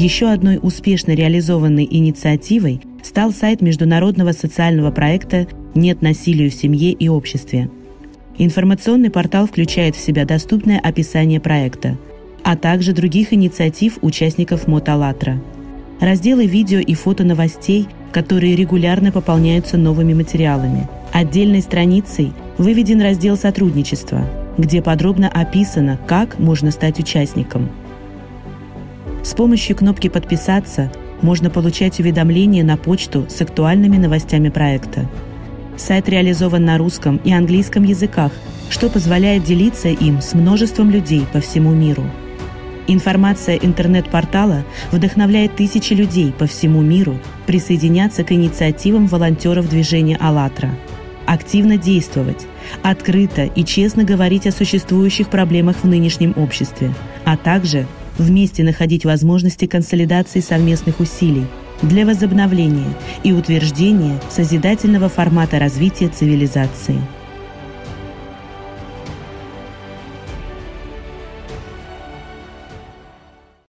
Еще одной успешно реализованной инициативой стал сайт международного социального проекта «Нет насилию в семье и обществе». Информационный портал включает в себя доступное описание проекта, а также других инициатив участников Мотолатра. Разделы видео и фото новостей, которые регулярно пополняются новыми материалами. Отдельной страницей выведен раздел «Сотрудничество», где подробно описано, как можно стать участником. С помощью кнопки «Подписаться» можно получать уведомления на почту с актуальными новостями проекта. Сайт реализован на русском и английском языках, что позволяет делиться им с множеством людей по всему миру. Информация интернет-портала вдохновляет тысячи людей по всему миру присоединяться к инициативам волонтеров движения «АЛЛАТРА». Активно действовать, открыто и честно говорить о существующих проблемах в нынешнем обществе, а также вместе находить возможности консолидации совместных усилий для возобновления и утверждения созидательного формата развития цивилизации –